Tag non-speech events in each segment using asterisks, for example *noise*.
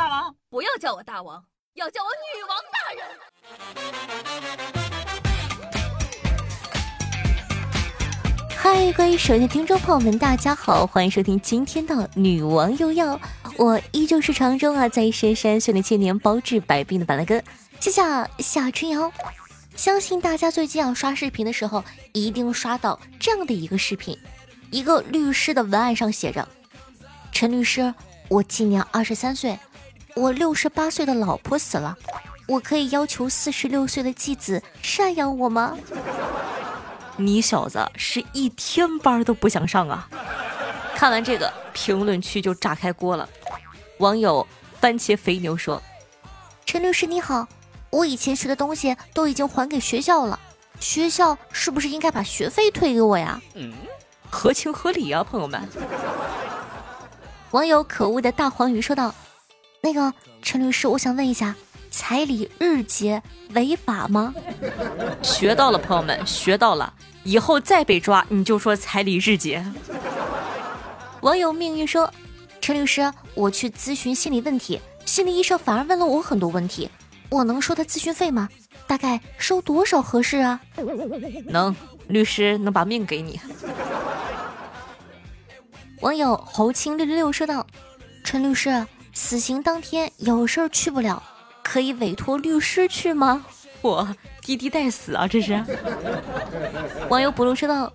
大王？不要叫我大王，要叫我女王大人。嗨，各位手机听众朋友们，大家好，欢迎收听今天的《女王又要》，我依旧是常中啊，在深山修炼千年、包治百病的板蓝根，谢谢夏春瑶。相信大家最近啊刷视频的时候，一定刷到这样的一个视频，一个律师的文案上写着：“陈律师，我今年二十三岁，我六十八岁的老婆死了，我可以要求四十六岁的继子赡养我吗？”你小子是一天班都不想上啊！看完这个，评论区就炸开锅了。网友番茄肥牛说：“陈律师你好，我以前学的东西都已经还给学校了，学校是不是应该把学费退给我呀？”嗯，合情合理啊，朋友们。网友可恶的大黄鱼说道：“那个陈律师，我想问一下。”彩礼日结违法吗？学到了，朋友们，学到了。以后再被抓，你就说彩礼日结。网友命运说：“陈律师，我去咨询心理问题，心理医生反而问了我很多问题，我能收他咨询费吗？大概收多少合适啊？”能，律师能把命给你。网友侯青六六六说道：“陈律师，死刑当天有事儿去不了。”可以委托律师去吗？*laughs* 我滴滴带死啊！这是。网友不露说道：“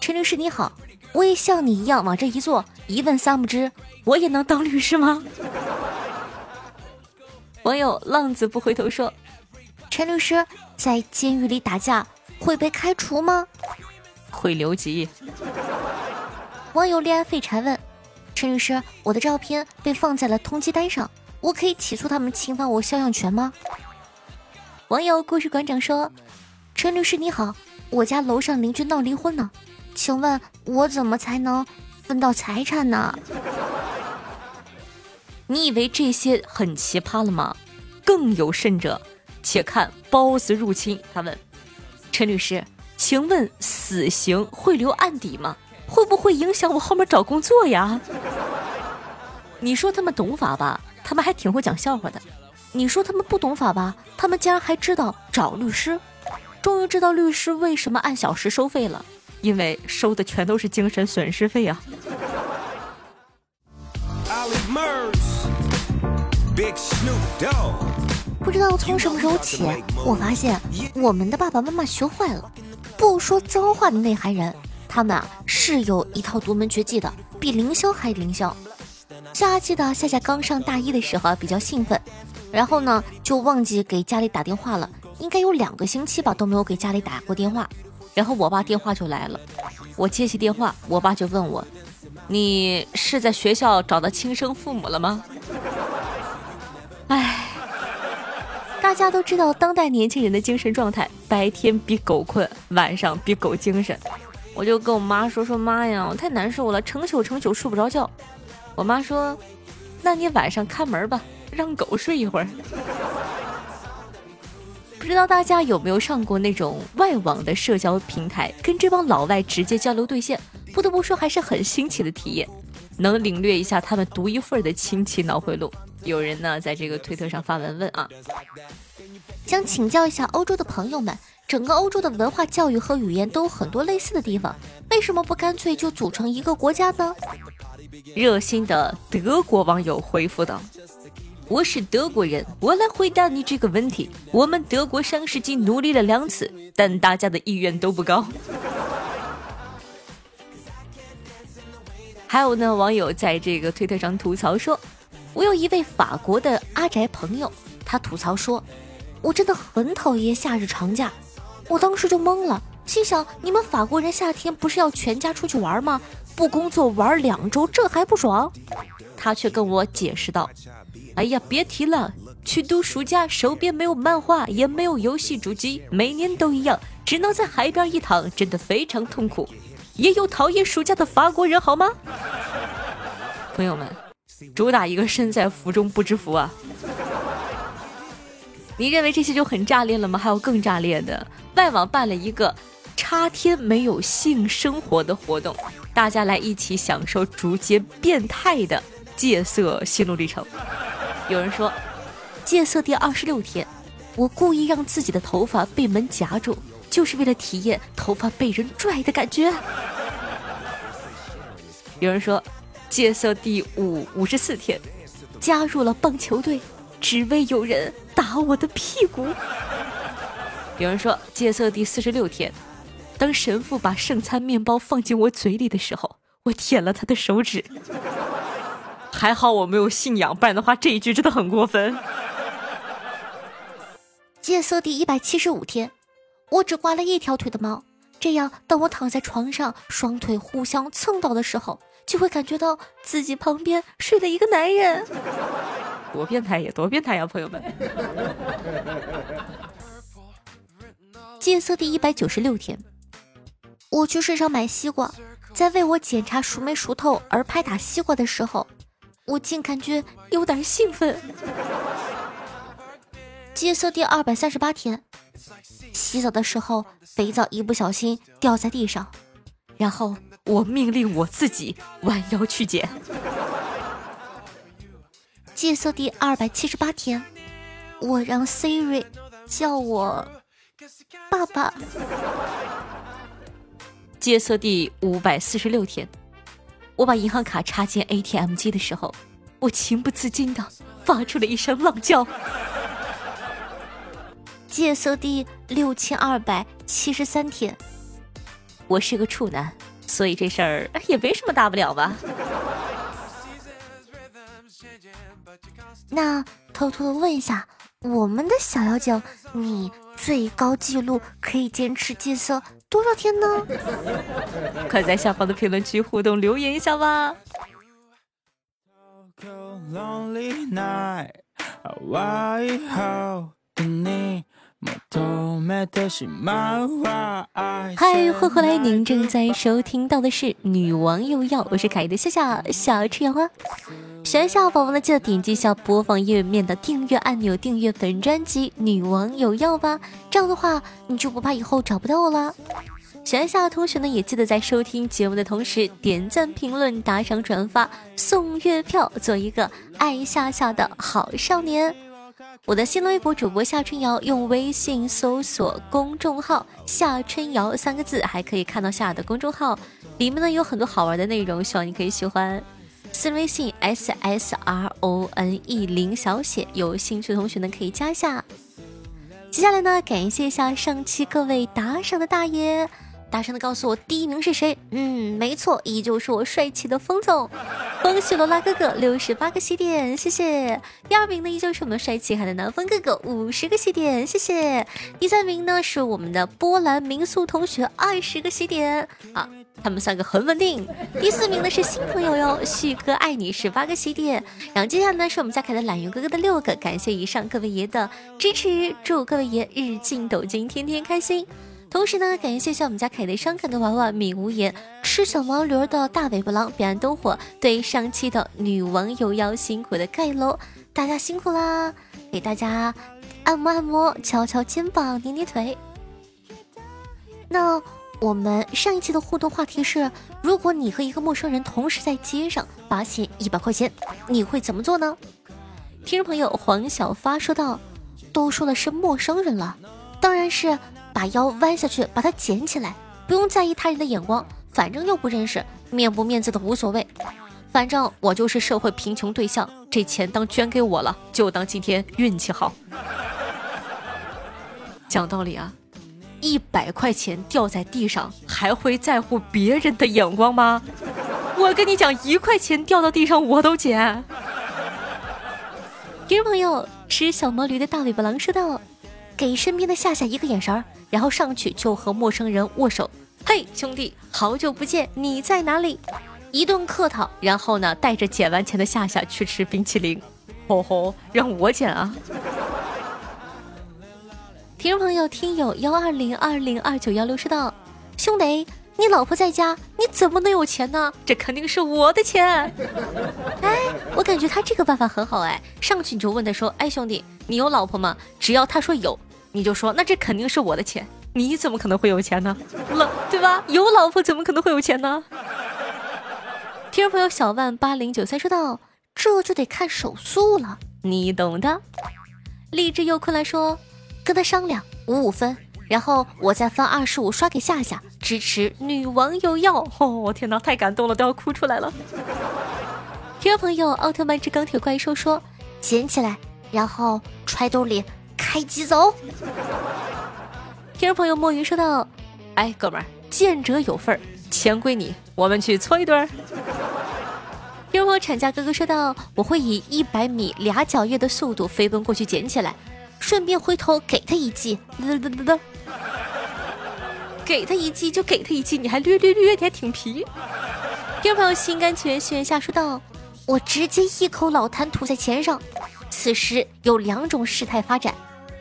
陈律师你好，我也像你一样往这一坐，一问三不知，我也能当律师吗？” *laughs* 网友浪子不回头说：“陈律师在监狱里打架会被开除吗？会留级。”网友恋爱废柴问：“陈律师，我的照片被放在了通缉单上。”我可以起诉他们侵犯我肖像权吗？网友故事馆长说：“陈律师你好，我家楼上邻居闹离婚呢，请问我怎么才能分到财产呢？” *laughs* 你以为这些很奇葩了吗？更有甚者，且看 boss 入侵。他问陈律师：“请问死刑会留案底吗？会不会影响我后面找工作呀？”你说他们懂法吧？他们还挺会讲笑话的，你说他们不懂法吧？他们竟然还知道找律师，终于知道律师为什么按小时收费了，因为收的全都是精神损失费啊！不知道从什么时候起，我发现我们的爸爸妈妈学坏了，不说脏话的内涵人，他们啊是有一套独门绝技的，比凌霄还凌霄。夏记得夏夏刚上大一的时候啊，比较兴奋，然后呢就忘记给家里打电话了，应该有两个星期吧都没有给家里打过电话。然后我爸电话就来了，我接起电话，我爸就问我：“你是在学校找到亲生父母了吗？”哎，大家都知道当代年轻人的精神状态，白天比狗困，晚上比狗精神。我就跟我妈说说：“妈呀，我太难受了，成宿成宿睡不着觉。”我妈说：“那你晚上看门吧，让狗睡一会儿。*laughs* ”不知道大家有没有上过那种外网的社交平台，跟这帮老外直接交流对线？不得不说，还是很新奇的体验，能领略一下他们独一份的亲戚脑回路。有人呢在这个推特上发文问啊，想请教一下欧洲的朋友们，整个欧洲的文化、教育和语言都有很多类似的地方，为什么不干脆就组成一个国家呢？热心的德国网友回复道：“我是德国人，我来回答你这个问题。我们德国上世纪努力了两次，但大家的意愿都不高。*laughs* ”还有呢，网友在这个推特上吐槽说：“我有一位法国的阿宅朋友，他吐槽说，我真的很讨厌夏日长假。我当时就懵了，心想：你们法国人夏天不是要全家出去玩吗？”不工作玩两周，这还不爽？他却跟我解释道：“哎呀，别提了，去度暑假，手边没有漫画，也没有游戏主机，每年都一样，只能在海边一躺，真的非常痛苦。也有讨厌暑假的法国人，好吗？朋友们，主打一个身在福中不知福啊！你认为这些就很炸裂了吗？还有更炸裂的，外网办了一个插天没有性生活的活动。大家来一起享受逐渐变态的戒色心路历程。有人说，戒色第二十六天，我故意让自己的头发被门夹住，就是为了体验头发被人拽的感觉。有人说，戒色第五五十四天，加入了棒球队，只为有人打我的屁股。有人说，戒色第四十六天，当神父把圣餐面包放进我嘴里的时候，我舔了他的手指。还好我没有信仰，不然的话这一句真的很过分。戒色第一百七十五天，我只刮了一条腿的毛，这样当我躺在床上，双腿互相蹭到的时候，就会感觉到自己旁边睡了一个男人。*laughs* 多变态呀，多变态呀，朋友们！戒色第一百九十六天，我去市场买西瓜，在为我检查熟没熟透而拍打西瓜的时候，我竟感觉有点兴奋。*laughs* 戒色第二百三十八天，洗澡的时候肥皂一不小心掉在地上，然后我命令我自己弯腰去捡。戒色第二百七十八天，我让 Siri 叫我。爸爸，戒色第五百四十六天，我把银行卡插进 ATM 机的时候，我情不自禁的发出了一声浪叫。戒色第六千二百七十三天，我是个处男，所以这事儿也没什么大不了吧？那偷偷的问一下，我们的小妖精，你？最高记录可以坚持戒色多少天呢？快在下方的评论区互动留言一下吧！嗨，欢迎回来！您正在收听到的是《女王又要》，我是凯的夏夏小吃羊啊。喜欢夏宝宝呢，记得点击一下播放页面的订阅按钮，订阅本专辑《女王有药》吧。这样的话，你就不怕以后找不到我了。喜欢夏的同学呢，也记得在收听节目的同时点赞、评论、打赏、转发、送月票，做一个爱夏夏的好少年。我的新浪微博主播夏春瑶，用微信搜索公众号“夏春瑶”三个字，还可以看到夏的公众号，里面呢有很多好玩的内容，希望你可以喜欢。私人微信 s s r o n e 零小写，有兴趣的同学呢可以加一下。接下来呢，感谢一下上期各位打赏的大爷。大声的告诉我第一名是谁？嗯，没错，依旧是我帅气的风总。恭喜罗拉哥哥六十八个喜点，谢谢。第二名呢，依旧是我们帅气海的南风哥哥五十个喜点，谢谢。第三名呢，是我们的波兰民宿同学二十个喜点，啊，他们三个很稳定。第四名呢是新朋友哟，旭哥爱你十八个喜点。然后接下来呢是我们家凯的懒鱼哥哥的六个，感谢以上各位爷的支持，祝各位爷日进斗金，天天开心。同时呢，感谢一下我们家凯的伤感的娃娃米无言，吃小毛驴的大尾巴狼，彼岸灯火，对上期的女王有要辛苦的盖楼，大家辛苦啦！给大家按摩按摩，敲敲肩膀，捏捏腿。那我们上一期的互动话题是：如果你和一个陌生人同时在街上发现一百块钱，你会怎么做呢？听众朋友黄小发说道：“都说了是陌生人了，当然是。”把腰弯下去，把它捡起来，不用在意他人的眼光，反正又不认识，面不面子的无所谓。反正我就是社会贫穷对象，这钱当捐给我了，就当今天运气好。讲道理啊，一百块钱掉在地上，还会在乎别人的眼光吗？我跟你讲，一块钱掉到地上我都捡。听众朋友，吃小毛驴的大尾巴狼说道。给身边的夏夏一个眼神儿，然后上去就和陌生人握手。嘿，兄弟，好久不见，你在哪里？一顿客套，然后呢，带着捡完钱的夏夏去吃冰淇淋。吼吼，让我捡啊！*laughs* 听众朋友，听友幺二零二零二九幺六说道：“兄弟，你老婆在家，你怎么能有钱呢？这肯定是我的钱。*laughs* 哎，我感觉他这个办法很好哎，上去你就问他说：哎，兄弟。你有老婆吗？只要他说有，你就说那这肯定是我的钱。你怎么可能会有钱呢？老，对吧？有老婆怎么可能会有钱呢？听众朋友小万八零九三说道：“这就得看手速了。你懂的。励志又困了，说跟他商量五五分，然后我再分二十五刷给夏夏，支持女王有药。*laughs* 哦，我天哪，太感动了，都要哭出来了。听众朋友，奥特曼之钢铁怪兽说捡起来，然后揣兜里，开机走。听众朋友，墨鱼说道：“哎，哥们儿，见者有份儿，钱归你，我们去搓一顿。*laughs* ”听众朋友，产假哥哥说道：“我会以一百米俩脚跃的速度飞奔过去捡起来，顺便回头给他一记。”嘚嘚嘚嘚，给他一记就给他一记，你还略略略，你还挺皮。听众朋友，心甘情愿许愿下说道。我直接一口老痰吐在钱上，此时有两种事态发展：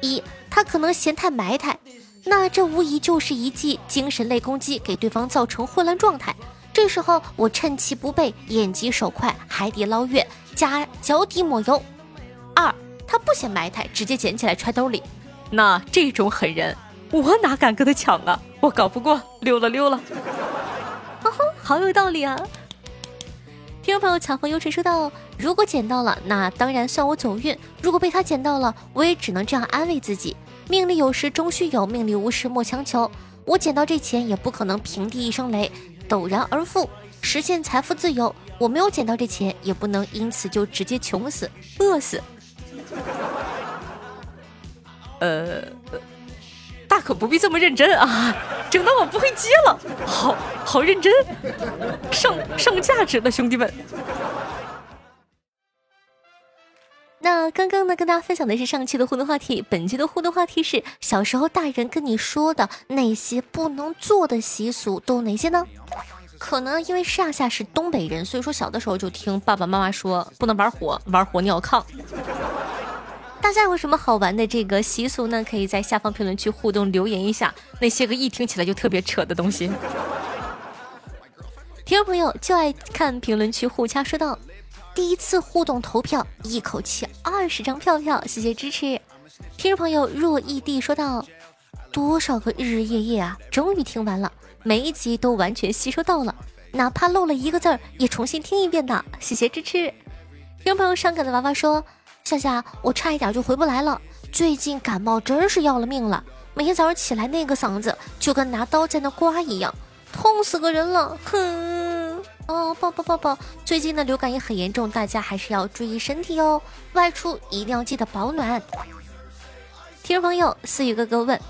一，他可能嫌太埋汰，那这无疑就是一记精神类攻击，给对方造成混乱状态。这时候我趁其不备，眼疾手快，海底捞月加脚底抹油。二，他不嫌埋汰，直接捡起来揣兜里，那这种狠人，我哪敢跟他抢啊？我搞不过，溜了溜了。哦吼，好有道理啊！听众朋友，巧逢优晨说道：“如果捡到了，那当然算我走运；如果被他捡到了，我也只能这样安慰自己。命里有时终须有，命里无时莫强求。我捡到这钱，也不可能平地一声雷，陡然而富，实现财富自由。我没有捡到这钱，也不能因此就直接穷死、饿死。呃。”大可不必这么认真啊，整的我不会接了。好好认真，上上价值的兄弟们。那刚刚呢，跟大家分享的是上期的互动话题，本期的互动话题是小时候大人跟你说的那些不能做的习俗都有哪些呢？可能因为夏夏是东北人，所以说小的时候就听爸爸妈妈说不能玩火，玩火尿炕。大家有什么好玩的这个习俗呢？可以在下方评论区互动留言一下。那些个一听起来就特别扯的东西，*laughs* 听众朋友就爱看评论区互掐。说道：第一次互动投票，一口气二十张票票，谢谢支持。听众朋友若异地说道：多少个日日夜夜啊，终于听完了，每一集都完全吸收到了，哪怕漏了一个字儿，也重新听一遍的，谢谢支持。听众朋友伤感的娃娃说。夏夏，我差一点就回不来了。最近感冒真是要了命了，每天早上起来那个嗓子就跟拿刀在那刮一样，痛死个人了。哼，哦，抱抱抱抱。最近的流感也很严重，大家还是要注意身体哦。外出一定要记得保暖。听众朋友，思雨哥哥问：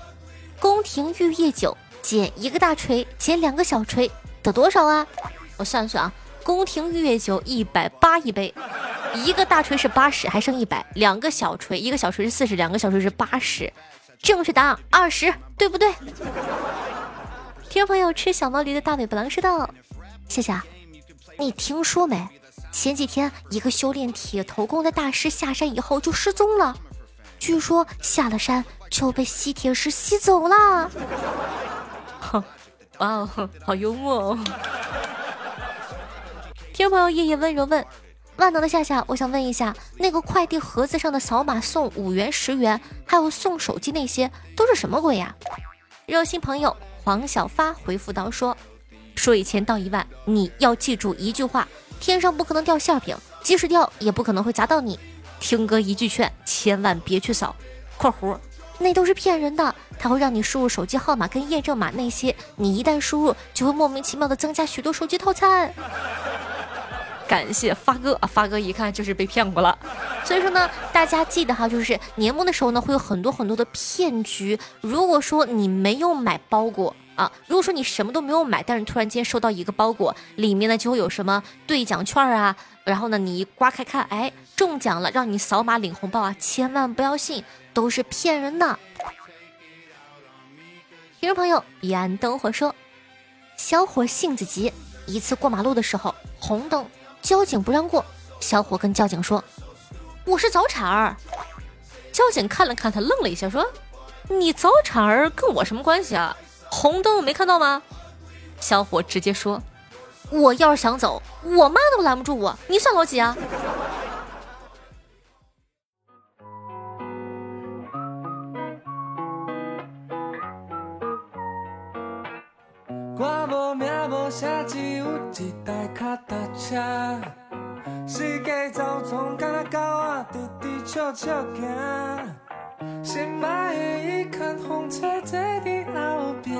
宫廷玉液酒减一个大锤，减两个小锤得多少啊？我算算啊，宫廷玉液酒一百八一杯。一个大锤是八十，还剩一百。两个小锤，一个小锤是四十，两个小锤是八十。正确答案二十，对不对？听众朋友，吃小毛驴的大尾巴狼说道：“谢谢。你听说没？前几天一个修炼铁头功的大师下山以后就失踪了，据说下了山就被吸铁石吸走了。*laughs* 哼，哇哦，好幽默哦！听朋友，夜夜温柔问。万能的夏夏，我想问一下，那个快递盒子上的扫码送五元、十元，还有送手机那些，都是什么鬼呀？热心朋友黄小发回复道说：“说一千道一万，你要记住一句话：天上不可能掉馅饼，即使掉，也不可能会砸到你。听哥一句劝，千万别去扫。括弧，那都是骗人的，他会让你输入手机号码跟验证码那些，你一旦输入，就会莫名其妙的增加许多手机套餐。”感谢发哥啊，发哥一看就是被骗过了，所以说呢，大家记得哈，就是年末的时候呢，会有很多很多的骗局。如果说你没有买包裹啊，如果说你什么都没有买，但是突然间收到一个包裹，里面呢就会有什么兑奖券啊，然后呢你一刮开看，哎，中奖了，让你扫码领红包啊，千万不要信，都是骗人的。听众朋友，彼岸灯火说，小伙性子急，一次过马路的时候，红灯。交警不让过，小伙跟交警说：“我是早产儿。”交警看了看他，愣了一下，说：“你早产儿跟我什么关系啊？红灯没看到吗？”小伙直接说：“我要是想走，我妈都拦不住我，你算老几啊？”四界走丛，敢若狗仔直直笑笑行，心爱的伊牵风吹坐伫后壁。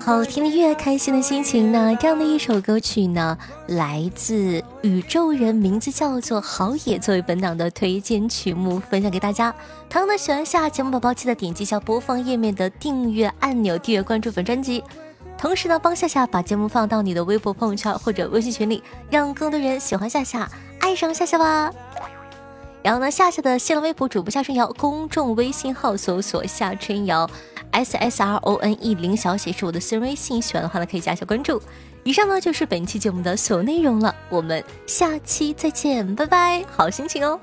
好听的乐，开心的心情呢？这样的一首歌曲呢，来自宇宙人，名字叫做好野，作为本档的推荐曲目，分享给大家。同样的，喜欢下节目宝宝，记得点击一下播放页面的订阅按钮，订阅关注本专辑。同时呢，帮夏夏把节目放到你的微博朋友圈或者微信群里，让更多人喜欢夏夏，爱上夏夏吧。然后呢，夏夏的新浪微博主播夏春瑶，公众微信号搜索夏春瑶。S S R O N E 零小写是我的私人微信，喜欢的话呢可以加一下关注。以上呢就是本期节目的所有内容了，我们下期再见，拜拜，好心情哦。